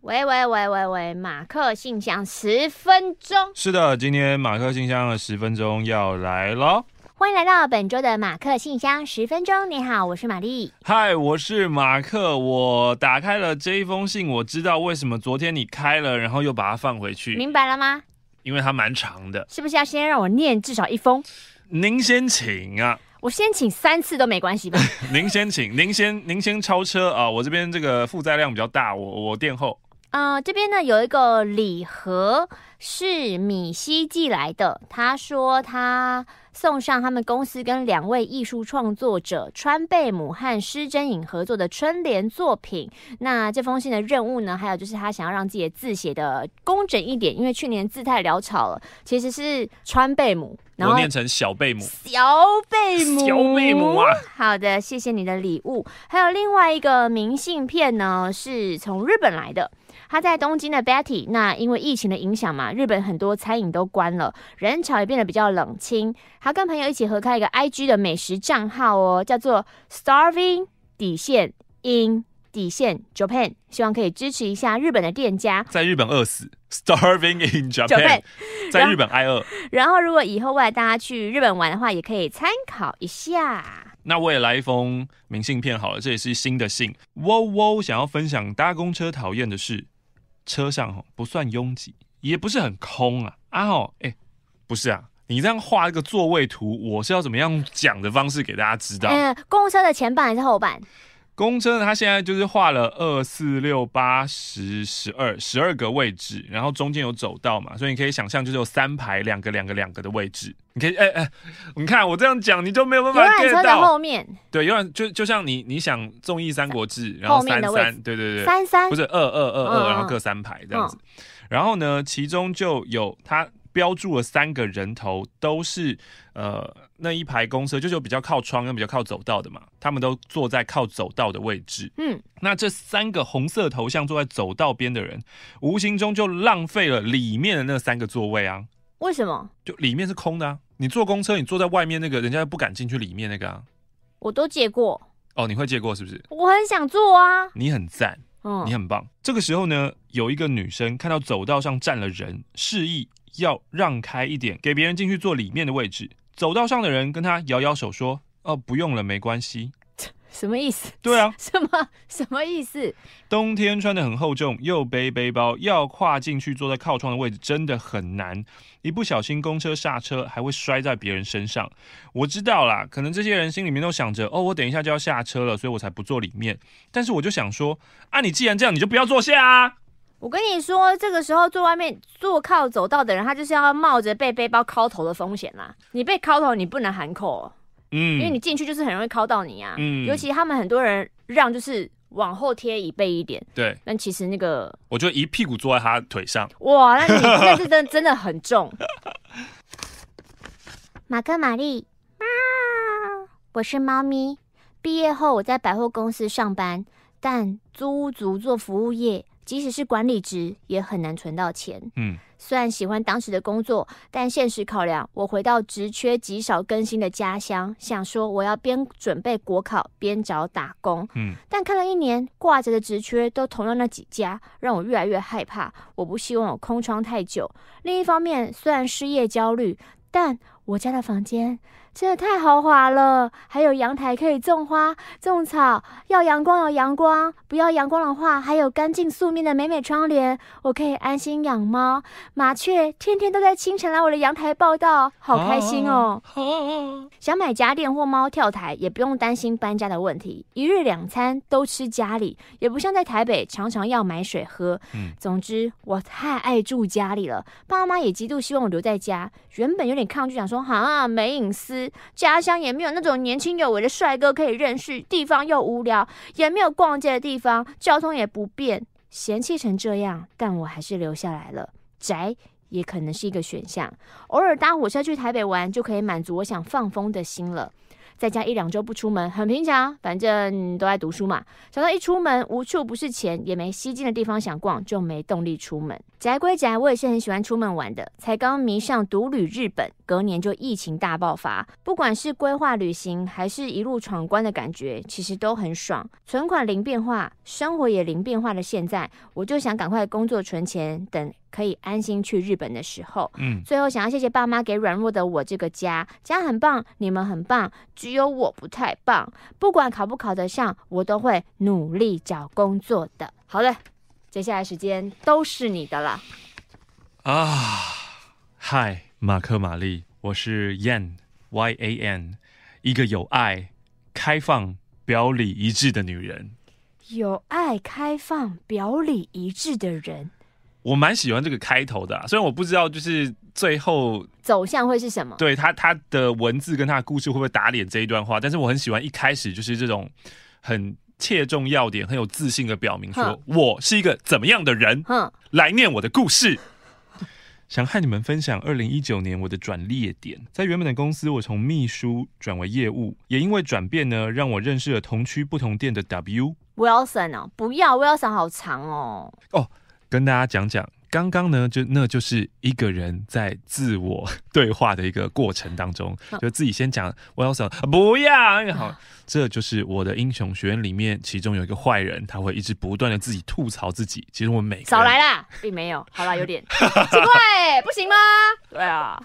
喂喂喂喂喂，马克信箱十分钟。是的，今天马克信箱的十分钟要来喽。欢迎来到本周的马克信箱十分钟。你好，我是玛丽。嗨，我是马克。我打开了这一封信，我知道为什么昨天你开了，然后又把它放回去。明白了吗？因为它蛮长的。是不是要先让我念至少一封？您先请啊。我先请三次都没关系吧？您先请，您先，您先超车啊！我这边这个负载量比较大，我我垫后。嗯、呃，这边呢有一个礼盒是米西寄来的，他说他送上他们公司跟两位艺术创作者川贝母和施真颖合作的春联作品。那这封信的任务呢，还有就是他想要让自己的字写的工整一点，因为去年字太潦草了，其实是川贝母，然后我念成小贝母，小贝母，小贝母啊！好的，谢谢你的礼物。还有另外一个明信片呢，是从日本来的。他在东京的 Betty，那因为疫情的影响嘛，日本很多餐饮都关了，人潮也变得比较冷清。他跟朋友一起合开一个 IG 的美食账号哦，叫做 Starving 底线 in 底线 Japan，希望可以支持一下日本的店家，在日本饿死 Starving in Japan，在日本挨饿。然后如果以后未来大家去日本玩的话，也可以参考一下。那我也来一封明信片好了，这也是新的信。喔喔，想要分享搭公车讨厌的事。车上不算拥挤，也不是很空啊啊吼，哎，不是啊，你这样画一个座位图，我是要怎么样讲的方式给大家知道？嗯，公车的前半还是后半？公车呢，它现在就是画了二四六八十十二十二个位置，然后中间有走道嘛，所以你可以想象就是有三排两个两个两个的位置。你可以哎哎，你看我这样讲，你就没有办法 get 到。游览车的后面，对，游览就就像你你想综艺《三国志》，然后三三，对对对，三三不是二二二二，然后各三排这样子。然后呢，其中就有它标注了三个人头，都是呃。那一排公车就是有比较靠窗跟比较靠走道的嘛，他们都坐在靠走道的位置。嗯，那这三个红色头像坐在走道边的人，无形中就浪费了里面的那三个座位啊。为什么？就里面是空的啊。你坐公车，你坐在外面那个，人家不敢进去里面那个啊。我都借过。哦，你会借过是不是？我很想坐啊。你很赞，嗯，你很棒。这个时候呢，有一个女生看到走道上站了人，示意要让开一点，给别人进去坐里面的位置。走道上的人跟他摇摇手说：“哦，不用了，没关系。”什么意思？对啊，什么什么意思？冬天穿得很厚重，又背背包，要跨进去坐在靠窗的位置真的很难。一不小心公车刹车，还会摔在别人身上。我知道啦，可能这些人心里面都想着：“哦，我等一下就要下车了，所以我才不坐里面。”但是我就想说：“啊，你既然这样，你就不要坐下啊。”我跟你说，这个时候坐外面坐靠走道的人，他就是要冒着被背包敲头的风险啦。你被敲头，你不能喊口，嗯，因为你进去就是很容易敲到你啊。嗯，尤其他们很多人让就是往后贴椅背一点，对。但其实那个，我就一屁股坐在他腿上。哇，那你那是真真的很重。马克玛丽，啊，我是猫咪。毕业后我在百货公司上班，但租屋族做服务业。即使是管理职，也很难存到钱。嗯，虽然喜欢当时的工作，但现实考量，我回到职缺极少更新的家乡，想说我要边准备国考边找打工。嗯，但看了一年挂着的职缺都同样那几家，让我越来越害怕。我不希望我空窗太久。另一方面，虽然失业焦虑，但我家的房间。真的太豪华了，还有阳台可以种花、种草。要阳光有阳光，不要阳光的话，还有干净素面的美美窗帘，我可以安心养猫。麻雀天天都在清晨来我的阳台报道，好开心哦！啊啊啊、想买家电或猫跳台，也不用担心搬家的问题，一日两餐都吃家里，也不像在台北常常要买水喝。嗯，总之我太爱住家里了，爸妈也极度希望我留在家。原本有点抗拒，想说哈没隐私。家乡也没有那种年轻有为的帅哥可以认识，地方又无聊，也没有逛街的地方，交通也不便，嫌弃成这样，但我还是留下来了。宅也可能是一个选项，偶尔搭火车去台北玩，就可以满足我想放风的心了。在家一两周不出门，很平常，反正都在读书嘛。想到一出门无处不是钱，也没吸睛的地方想逛，就没动力出门。宅归宅，我也是很喜欢出门玩的。才刚迷上独旅日本，隔年就疫情大爆发。不管是规划旅行，还是一路闯关的感觉，其实都很爽。存款零变化，生活也零变化的现在，我就想赶快工作存钱，等可以安心去日本的时候。嗯，最后想要谢谢爸妈给软弱的我这个家，家很棒，你们很棒，只有我不太棒。不管考不考得上，我都会努力找工作的。好的，接下来时间都是你的了。啊，嗨，马克玛丽，我是 Yan Y A N，一个有爱、开放、表里一致的女人。有爱、开放、表里一致的人，我蛮喜欢这个开头的啊，虽然我不知道就是最后走向会是什么。对他他的文字跟他的故事会不会打脸这一段话，但是我很喜欢一开始就是这种很切中要点、很有自信的表明，说我是一个怎么样的人，哼，来念我的故事。想和你们分享二零一九年我的转捩点，在原本的公司，我从秘书转为业务，也因为转变呢，让我认识了同区不同店的 W Wilson 哦，不要 Wilson 好长哦。哦，跟大家讲讲，刚刚呢，就那就是一个人在自我对话的一个过程当中，就自己先讲 Wilson，不要，好。这就是我的英雄学院里面，其中有一个坏人，他会一直不断的自己吐槽自己。其实我们每个人少来啦，并没有。好啦，有点 奇怪，不行吗？对啊，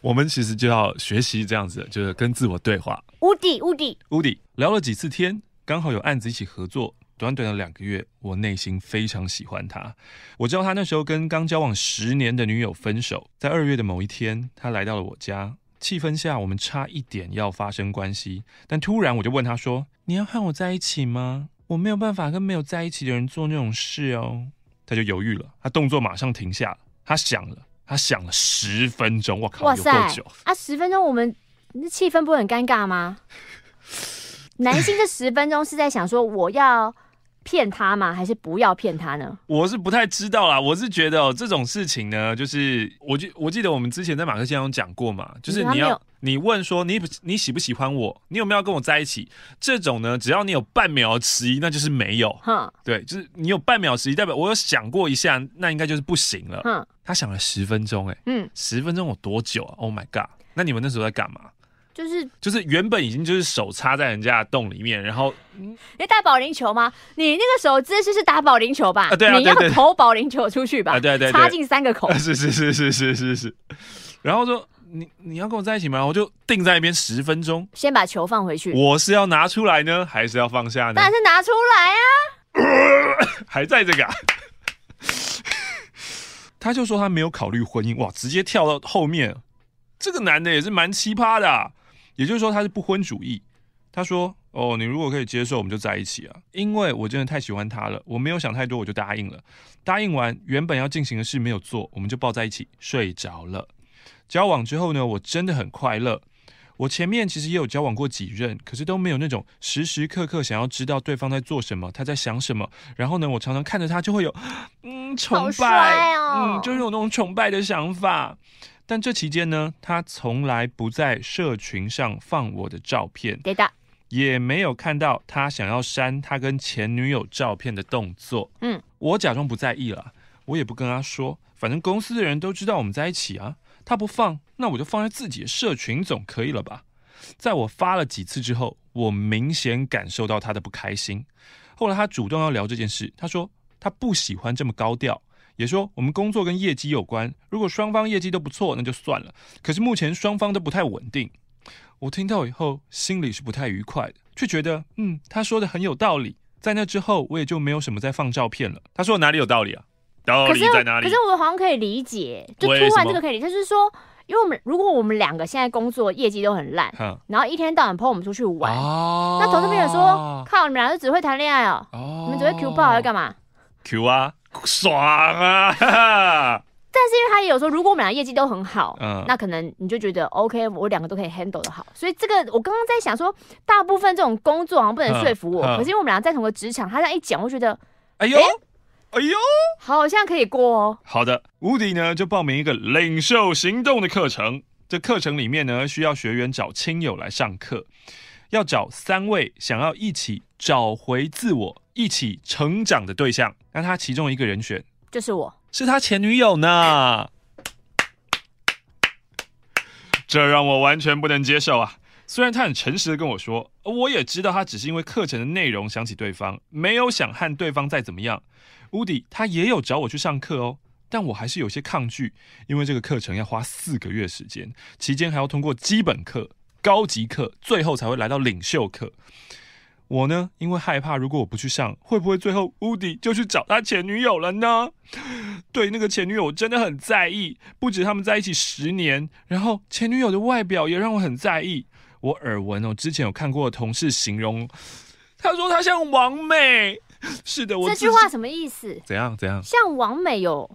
我们其实就要学习这样子，就是跟自我对话。乌迪，乌迪，乌迪聊了几次天，刚好有案子一起合作。短短的两个月，我内心非常喜欢他。我知道他那时候跟刚交往十年的女友分手，在二月的某一天，他来到了我家。气氛下，我们差一点要发生关系，但突然我就问他说：“你要和我在一起吗？我没有办法跟没有在一起的人做那种事哦。”他就犹豫了，他动作马上停下了，他想了，他想了十分钟。我靠，哇塞，有够久啊！十分钟，我们那气氛不会很尴尬吗？男性这十分钟是在想说我要。骗他吗？还是不要骗他呢？我是不太知道啦。我是觉得哦，这种事情呢，就是我记我记得我们之前在马克先生讲过嘛，就是你要你问说你你喜不喜欢我，你有没有要跟我在一起？这种呢，只要你有半秒迟疑，那就是没有。哼，对，就是你有半秒迟疑，代表我有想过一下，那应该就是不行了。哼，他想了十分钟，哎，嗯，十分钟有多久啊？Oh my god！那你们那时候在干嘛？就是就是原本已经就是手插在人家的洞里面，然后你打保龄球吗？你那个手姿势是打保龄球吧？啊，对啊，你要投保龄球出去吧？啊，对对，插进三个口。是是是是是是是。然后说你你要跟我在一起吗？我就定在那边十分钟，先把球放回去。我是要拿出来呢，还是要放下呢？当然是拿出来啊！还在这个啊？他就说他没有考虑婚姻，哇，直接跳到后面。这个男的也是蛮奇葩的啊。也就是说他是不婚主义。他说：“哦，你如果可以接受，我们就在一起啊。因为我真的太喜欢他了，我没有想太多，我就答应了。答应完，原本要进行的事没有做，我们就抱在一起睡着了。交往之后呢，我真的很快乐。我前面其实也有交往过几任，可是都没有那种时时刻刻想要知道对方在做什么，他在想什么。然后呢，我常常看着他就会有嗯崇拜，哦、嗯，就是有那种崇拜的想法。”但这期间呢，他从来不在社群上放我的照片，对的，也没有看到他想要删他跟前女友照片的动作。嗯，我假装不在意了，我也不跟他说，反正公司的人都知道我们在一起啊。他不放，那我就放在自己的社群总可以了吧？在我发了几次之后，我明显感受到他的不开心。后来他主动要聊这件事，他说他不喜欢这么高调。也说我们工作跟业绩有关，如果双方业绩都不错，那就算了。可是目前双方都不太稳定，我听到以后心里是不太愉快的，却觉得嗯，他说的很有道理。在那之后，我也就没有什么再放照片了。他说哪里有道理啊？道理在哪里？可是，我好像可以理解，就突然这个可以理解，就是说，因为我们如果我们两个现在工作业绩都很烂，嗯、然后一天到晚 po 我们出去玩，哦、那同事朋友说，靠，你们俩就只会谈恋爱哦，哦你们只会 Q 炮要干嘛？Q 啊。爽啊！哈哈，但是因为他也有说，如果我们俩业绩都很好，嗯，那可能你就觉得 OK，我两个都可以 handle 的好。所以这个我刚刚在想说，大部分这种工作好像不能说服我。可是因为我们俩在同个职场，他这样一讲，我觉得，哎呦，哎呦，好像可以过哦。好的，无敌呢就报名一个领袖行动的课程。这课程里面呢，需要学员找亲友来上课。要找三位想要一起找回自我、一起成长的对象。那他其中一个人选就是我，是他前女友呢。这让我完全不能接受啊！虽然他很诚实的跟我说，我也知道他只是因为课程的内容想起对方，没有想和对方再怎么样。乌迪他也有找我去上课哦，但我还是有些抗拒，因为这个课程要花四个月时间，期间还要通过基本课、高级课，最后才会来到领袖课。我呢，因为害怕，如果我不去上，会不会最后乌迪就去找他前女友了呢？对那个前女友，我真的很在意。不止他们在一起十年，然后前女友的外表也让我很在意。我耳闻哦，之前有看过的同事形容，他说他像王美。是的，我这句话什么意思？怎样怎样？像王美有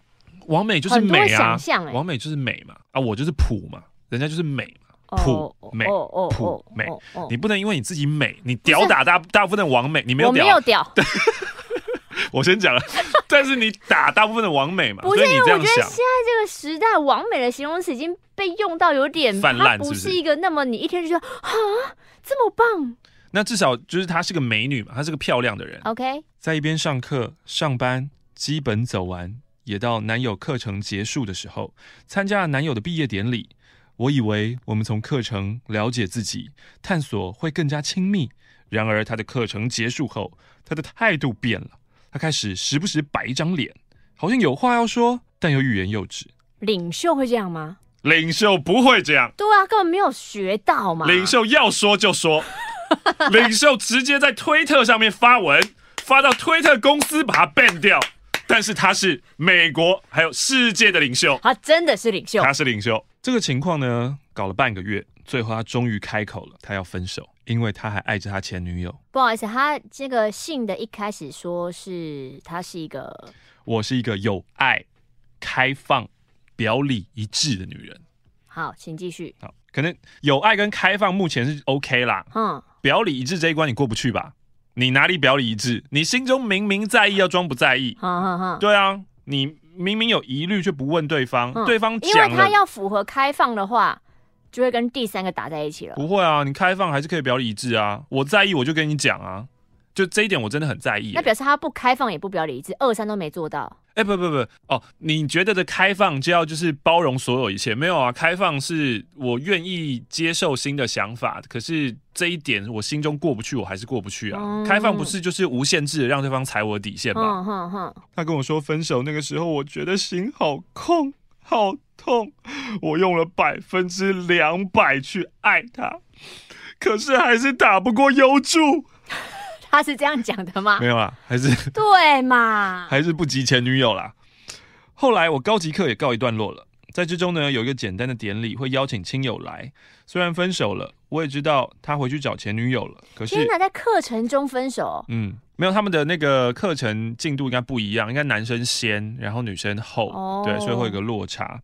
王美就是美啊，欸、王美就是美嘛啊，我就是普嘛，人家就是美。普美普美，你不能因为你自己美，你屌打大大部分的网美，你没有屌，我没有屌。我先讲了，但是你打大部分的网美嘛，不是，所以你这样想。我觉得现在这个时代，网美的形容词已经被用到有点泛滥，不是一个那么你一天就说啊这么棒。那至少就是她是个美女嘛，她是个漂亮的人。OK，在一边上课上班，基本走完，也到男友课程结束的时候，参加了男友的毕业典礼。我以为我们从课程了解自己、探索会更加亲密。然而，他的课程结束后，他的态度变了。他开始时不时摆一张脸，好像有话要说，但又欲言又止。领袖会这样吗？领袖不会这样。对啊，根本没有学到嘛。领袖要说就说，领袖直接在推特上面发文，发到推特公司把他 ban 掉。但是他是美国还有世界的领袖，他真的是领袖，他是领袖。这个情况呢，搞了半个月，最后他终于开口了，他要分手，因为他还爱着他前女友。不好意思，他这个信的一开始说是他是一个，我是一个有爱、开放、表里一致的女人。好，请继续。好，可能有爱跟开放目前是 OK 啦。嗯，表里一致这一关你过不去吧？你哪里表里一致？你心中明明在意，要装不在意。哈哈哈，对啊，你明明有疑虑却不问对方，嗯、对方因为他要符合开放的话，就会跟第三个打在一起了。不会啊，你开放还是可以表里一致啊。我在意，我就跟你讲啊。就这一点，我真的很在意、欸。那表示他不开放，也不表里一致，二三都没做到。哎、欸，不不不，哦，你觉得的开放就要就是包容所有一切？没有啊，开放是我愿意接受新的想法，可是这一点我心中过不去，我还是过不去啊。嗯、开放不是就是无限制的让对方踩我的底线吗？嗯嗯嗯、他跟我说分手那个时候，我觉得心好空，好痛。我用了百分之两百去爱他，可是还是打不过优助。他是这样讲的吗？没有啊，还是 对嘛？还是不及前女友啦。后来我高级课也告一段落了，在之中呢，有一个简单的典礼，会邀请亲友来。虽然分手了，我也知道他回去找前女友了。可是天哪，在课程中分手？嗯，没有，他们的那个课程进度应该不一样，应该男生先，然后女生后，哦、对，所以会有一个落差。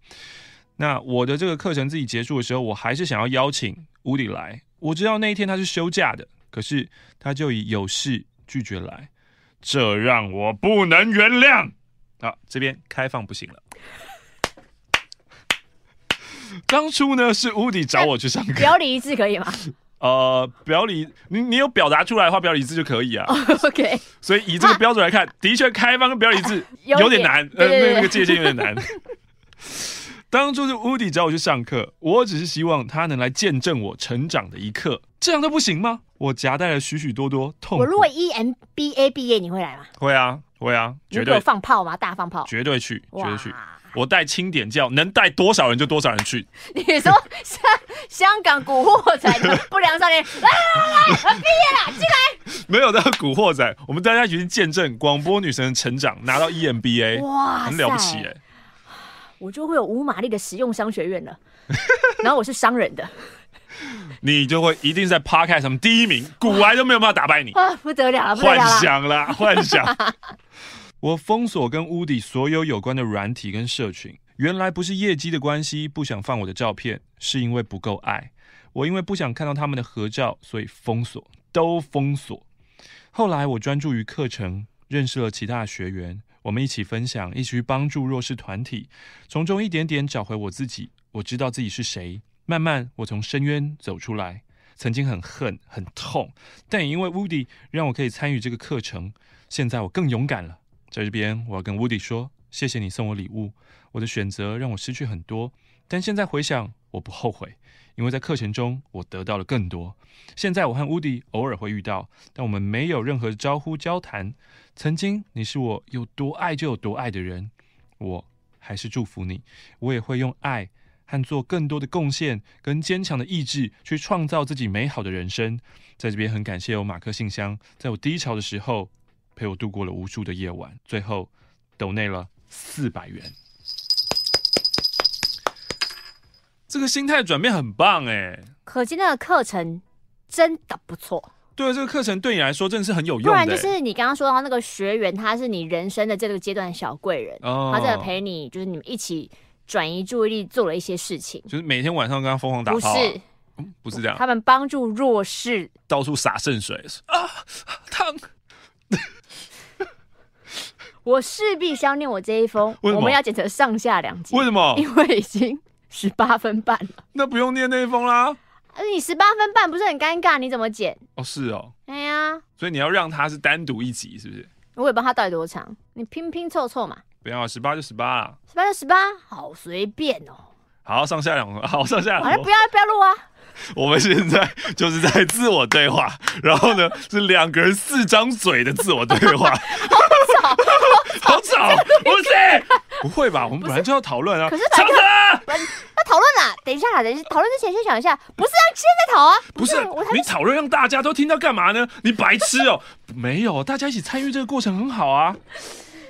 那我的这个课程自己结束的时候，我还是想要邀请乌迪来。我知道那一天他是休假的。可是他就以有事拒绝来，这让我不能原谅。好，这边开放不行了。当初呢是乌迪找我去上课，表里一致可以吗？呃，表里你你有表达出来的话，表里一致就可以啊。Oh, OK，所以以这个标准来看，啊、的确开放跟表里一致 有点难，呃，那那个界限有点难。当初是 Woody 找我去上课，我只是希望他能来见证我成长的一刻，这样都不行吗？我夹带了许许多多痛苦。我如果 EMBA 毕业，你会来吗？会啊，会啊，绝对放炮吗？大放炮，绝对去，绝对去。我带清点教，能带多少人就多少人去。你说香香港古惑仔的 不良少年，来来来来，毕业了，进来。没有的古惑仔，我们大家一起去见证广播女神的成长，拿到 EMBA，哇，很了不起哎。我就会有无马力的实用商学院了，然后我是商人的，你就会一定在 Podcast 上面第一名，古玩都没有办法打败你啊！不得了了，幻想啦，幻想！我封锁跟屋底所有有关的软体跟社群，原来不是业绩的关系，不想放我的照片，是因为不够爱。我因为不想看到他们的合照，所以封锁，都封锁。后来我专注于课程，认识了其他的学员。我们一起分享，一起去帮助弱势团体，从中一点点找回我自己。我知道自己是谁。慢慢，我从深渊走出来。曾经很恨、很痛，但也因为 Woody 让我可以参与这个课程，现在我更勇敢了。在这边，我要跟 Woody 说，谢谢你送我礼物。我的选择让我失去很多，但现在回想，我不后悔，因为在课程中我得到了更多。现在我和乌迪偶尔会遇到，但我们没有任何招呼交谈。曾经你是我有多爱就有多爱的人，我还是祝福你。我也会用爱和做更多的贡献，跟坚强的意志去创造自己美好的人生。在这边很感谢有马克信箱，在我低潮的时候陪我度过了无数的夜晚。最后抖内了四百元。这个心态转变很棒哎，可见那个课程真的不错。对，这个课程对你来说真的是很有用的。不然就是你刚刚说到那个学员，他是你人生的这个阶段小贵人，哦、他在陪你，就是你们一起转移注意力，做了一些事情。就是每天晚上跟他疯狂打炮、啊。不是、嗯，不是这样。他们帮助弱势，到处洒圣水啊，烫。我势必相念我这一封，我们要剪成上下两集。为什么？因为已经。十八分半，那不用念那一封啦。呃，你十八分半不是很尴尬？你怎么剪？哦，是哦。哎呀，所以你要让他是单独一集，是不是？我也不知道他到底多长，你拼拼凑凑嘛。不要，十八就十八啦。十八就十八，好随便哦。好，上下两封，好，上下两不要不要录啊。我们现在就是在自我对话，然后呢是两个人四张嘴的自我对话。好吵，好吵，不是？不会吧？我们本来就要讨论啊。可是，长要讨论讨论之前先想一下，不是啊，现在讨啊，不是，你讨论让大家都听到干嘛呢？你白痴哦、喔，没有，大家一起参与这个过程很好啊。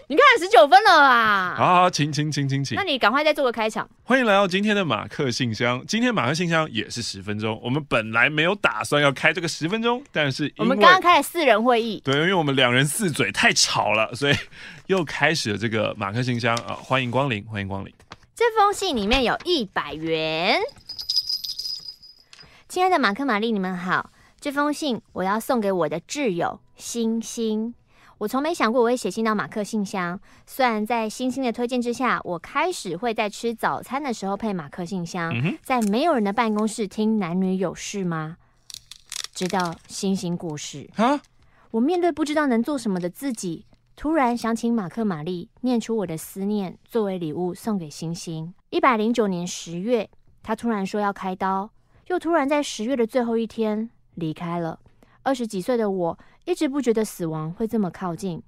你看十九分了啊，好，请请请请请，那你赶快再做个开场。欢迎来到今天的马克信箱，今天马克信箱也是十分钟。我们本来没有打算要开这个十分钟，但是我们刚刚开了四人会议，对，因为我们两人四嘴太吵了，所以又开始了这个马克信箱啊，欢迎光临，欢迎光临。这封信里面有一百元。亲爱的马克、玛丽，你们好。这封信我要送给我的挚友星星。我从没想过我会写信到马克信箱。虽然在星星的推荐之下，我开始会在吃早餐的时候配马克信箱，在没有人的办公室听男女有事吗？直到星星过世，我面对不知道能做什么的自己。突然想请马克玛丽念出我的思念，作为礼物送给星星。一百零九年十月，他突然说要开刀，又突然在十月的最后一天离开了。二十几岁的我，一直不觉得死亡会这么靠近。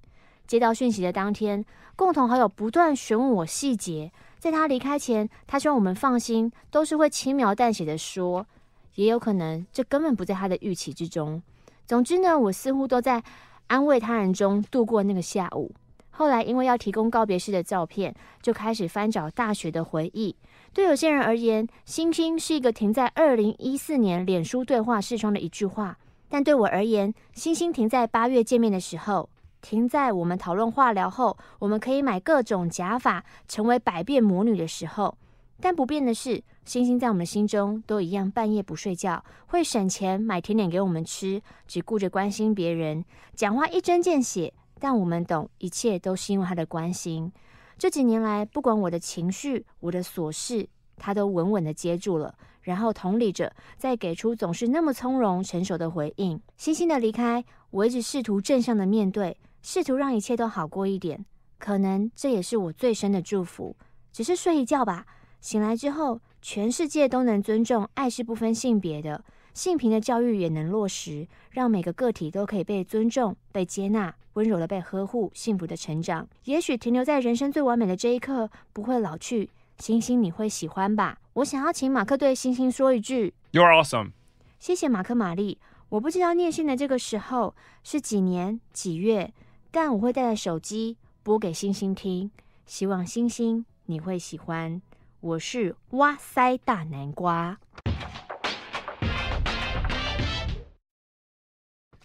接到讯息的当天，共同好友不断询问我细节。在他离开前，他希望我们放心，都是会轻描淡写的说，也有可能这根本不在他的预期之中。总之呢，我似乎都在。安慰他人中度过那个下午。后来因为要提供告别式的照片，就开始翻找大学的回忆。对有些人而言，星星是一个停在二零一四年脸书对话视窗的一句话；但对我而言，星星停在八月见面的时候，停在我们讨论化疗后，我们可以买各种假发，成为百变魔女的时候。但不变的是，星星在我们心中都一样，半夜不睡觉，会省钱买甜点给我们吃，只顾着关心别人，讲话一针见血。但我们懂，一切都是因为他的关心。这几年来，不管我的情绪、我的琐事，他都稳稳的接住了，然后同理着，再给出总是那么从容成熟的回应。星星的离开，我一直试图正向的面对，试图让一切都好过一点。可能这也是我最深的祝福。只是睡一觉吧。醒来之后，全世界都能尊重爱是不分性别的，性平的教育也能落实，让每个个体都可以被尊重、被接纳、温柔的被呵护、幸福的成长。也许停留在人生最完美的这一刻不会老去，星星你会喜欢吧？我想要请马克对星星说一句：You're awesome。谢谢马克玛丽。我不知道念信的这个时候是几年几月，但我会带着手机播给星星听，希望星星你会喜欢。我是哇塞大南瓜，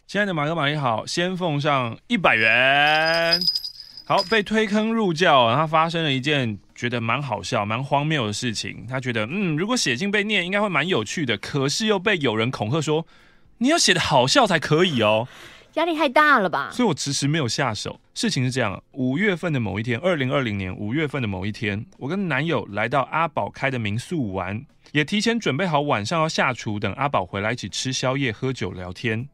亲爱的马克玛丽好，先奉上一百元。好，被推坑入教，然后发生了一件觉得蛮好笑、蛮荒谬的事情。他觉得，嗯，如果写信被念，应该会蛮有趣的。可是又被有人恐吓说，你要写得好笑才可以哦。压力太大了吧？所以我迟迟没有下手。事情是这样：五月份的某一天，二零二零年五月份的某一天，我跟男友来到阿宝开的民宿玩。也提前准备好晚上要下厨，等阿宝回来一起吃宵夜、喝酒、聊天。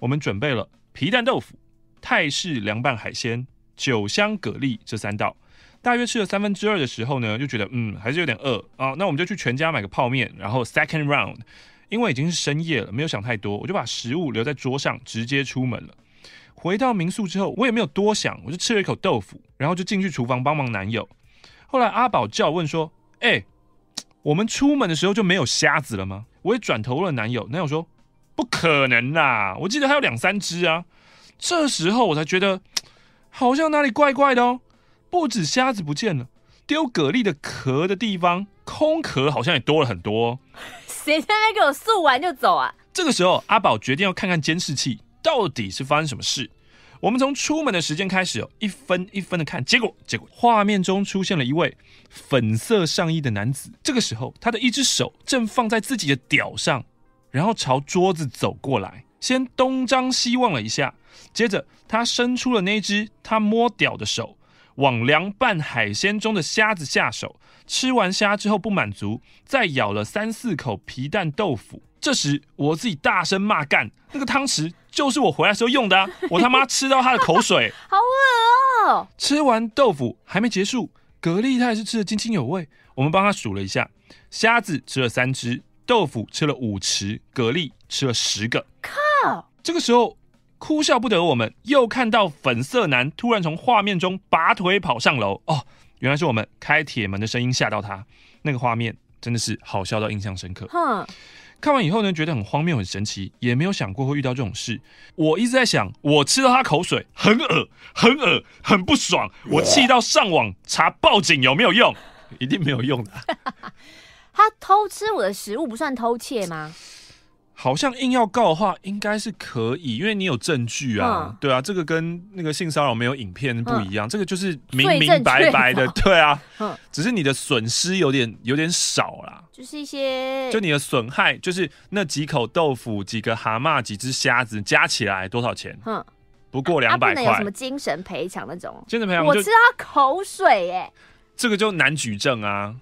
我们准备了皮蛋豆腐、泰式凉拌海鲜、酒香蛤蜊这三道。大约吃了三分之二的时候呢，就觉得嗯还是有点饿啊，那我们就去全家买个泡面，然后 second round。因为已经是深夜了，没有想太多，我就把食物留在桌上，直接出门了。回到民宿之后，我也没有多想，我就吃了一口豆腐，然后就进去厨房帮忙男友。后来阿宝叫问说：“哎、我们出门的时候就没有虾子了吗？”我也转头问男友，男友说：“不可能啦，我记得还有两三只啊。”这时候我才觉得好像哪里怪怪的哦，不止虾子不见了，丢蛤蜊的壳的地方空壳好像也多了很多。谁在那给我漱完就走啊？这个时候，阿宝决定要看看监视器到底是发生什么事。我们从出门的时间开始哦，一分一分的看，结果结果画面中出现了一位粉色上衣的男子。这个时候，他的一只手正放在自己的屌上，然后朝桌子走过来，先东张西望了一下，接着他伸出了那只他摸屌的手，往凉拌海鲜中的虾子下手。吃完虾之后不满足，再咬了三四口皮蛋豆腐。这时我自己大声骂干，那个汤匙就是我回来时候用的啊！我他妈吃到他的口水，好恶哦！吃完豆腐还没结束，蛤蜊他也是吃得津津有味。我们帮他数了一下，虾子吃了三只，豆腐吃了五匙，蛤蜊吃了十个。靠！这个时候哭笑不得，我们又看到粉色男突然从画面中拔腿跑上楼哦。原来是我们开铁门的声音吓到他，那个画面真的是好笑到印象深刻。哼，看完以后呢，觉得很荒谬、很神奇，也没有想过会遇到这种事。我一直在想，我吃到他口水，很恶、很恶、很不爽，我气到上网查报警有没有用？一定没有用的。他偷吃我的食物不算偷窃吗？好像硬要告的话，应该是可以，因为你有证据啊，嗯、对啊，这个跟那个性骚扰没有影片不一样，嗯、这个就是明明白白的，对啊，嗯、只是你的损失有点有点少啦，就是一些，就你的损害，就是那几口豆腐、几个蛤蟆、几只虾子加起来多少钱？嗯，不过两百块，啊、有什么精神赔偿那种？精神赔偿，我吃他口水耶，这个就难举证啊。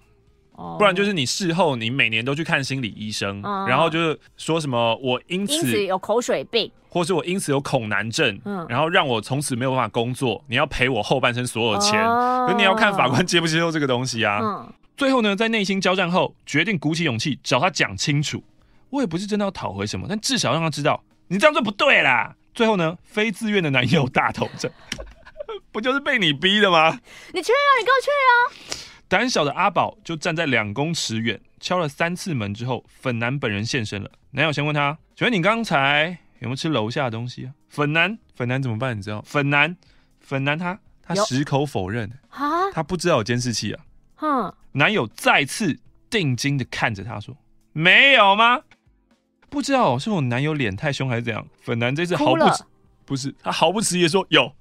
不然就是你事后你每年都去看心理医生，嗯、然后就是说什么我因此，因此有口水病，或是我因此有恐难症，嗯、然后让我从此没有办法工作，你要赔我后半生所有钱，可、嗯、你要看法官接不接受这个东西啊。嗯、最后呢，在内心交战后，决定鼓起勇气找他讲清楚。我也不是真的要讨回什么，但至少让他知道你这样做不对啦。最后呢，非自愿的男友大头症，不就是被你逼的吗？你去啊，你给我去啊！胆小的阿宝就站在两公尺远，敲了三次门之后，粉男本人现身了。男友先问他：“请问你刚才有没有吃楼下的东西啊？”粉男，粉男怎么办？你知道？粉男，粉男他他矢口否认啊，他不知道有监视器啊。哼，男友再次定睛的看着他说：“没有吗？不知道是我男友脸太凶还是怎样？”粉男这次毫不不是他毫不迟疑说有。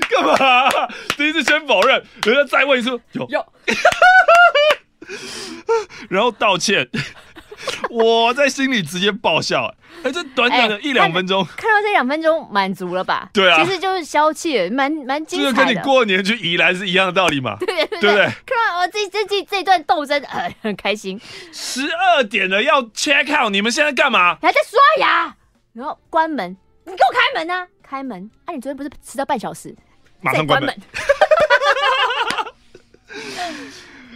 干嘛？第一次先否认，人家再问一次，有有，然后道歉。我在心里直接爆笑，哎、欸，这短短的一两分钟，看到这两分钟满足了吧？对啊，其实就是消气，蛮蛮精彩的。这个跟你过年去宜兰是一样的道理嘛？对对对，对不对？看到我这这这这段斗争，呃，很开心。十二点了，要 check out，你们现在干嘛？还在刷牙，然后关门，你给我开门啊！开门！啊，你昨天不是迟到半小时？马上关门。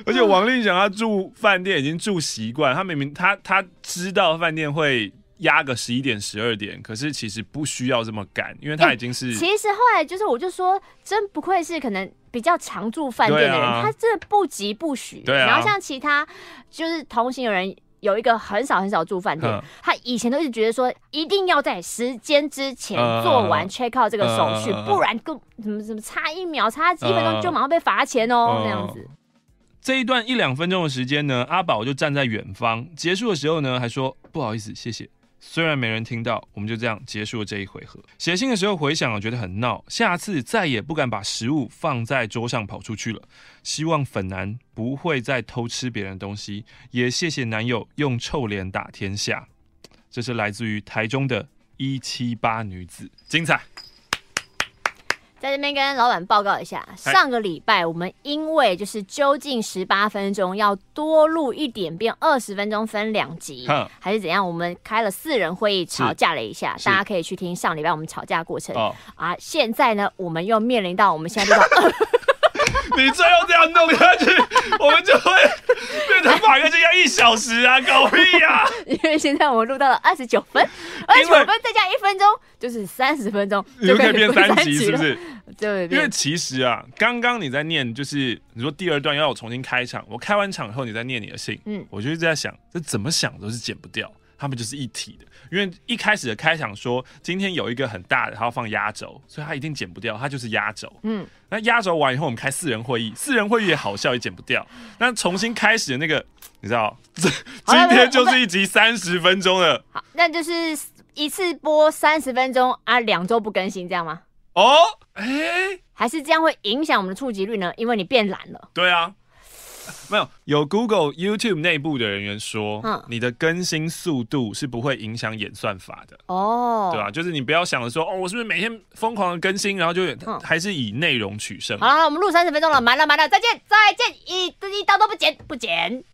而且王令祥他住饭店已经住习惯，他明明他他知道饭店会压个十一点十二点，可是其实不需要这么赶，因为他已经是。其实后来就是我就说，真不愧是可能比较常住饭店的人，他真的不急不徐。对啊。然后像其他就是同行有人。有一个很少很少住饭店，他以前都是觉得说一定要在时间之前做完 check out 这个手续，呃、不然更什么什么差一秒差几分钟就马上被罚钱哦，那、呃、样子。这一段一两分钟的时间呢，阿宝就站在远方，结束的时候呢还说不好意思，谢谢。虽然没人听到，我们就这样结束了这一回合。写信的时候回想，我觉得很闹，下次再也不敢把食物放在桌上跑出去了。希望粉男不会再偷吃别人的东西，也谢谢男友用臭脸打天下。这是来自于台中的一七八女子，精彩。在这边跟老板报告一下，上个礼拜我们因为就是究竟十八分钟要多录一点，变二十分钟分两集，还是怎样？我们开了四人会议吵架了一下，大家可以去听上礼拜我们吵架过程。哦啊，现在呢，我们又面临到我们现在录到。你最后这样弄下去，我们就会变成马克这样一小时啊，搞屁呀！因为现在我们录到了二十九分，二十九分再加一分钟就是三十分钟，你就可以变三集，是不是？对，因为其实啊，刚刚你在念，就是你说第二段要我重新开场，我开完场以后你再念你的信，嗯，我就一直在想，这怎么想都是剪不掉。他们就是一体的，因为一开始的开场说今天有一个很大的，他要放压轴，所以他一定剪不掉，他就是压轴。嗯，那压轴完以后，我们开四人会议，四人会议也好笑，也剪不掉。那重新开始的那个，你知道，这今天就是一集三十分钟的。好，那就是一次播三十分钟啊，两周不更新这样吗？哦，哎、欸，还是这样会影响我们的触及率呢？因为你变懒了。对啊。没有有 google youtube 内部的人员说嗯。你的更新速度是不会影响演算法的。哦。对吧就是你不要想着说哦我是不是每天疯狂的更新然后就还是以内容取胜。好我们录三十分钟了完了完了再见再见一一刀都不剪不剪。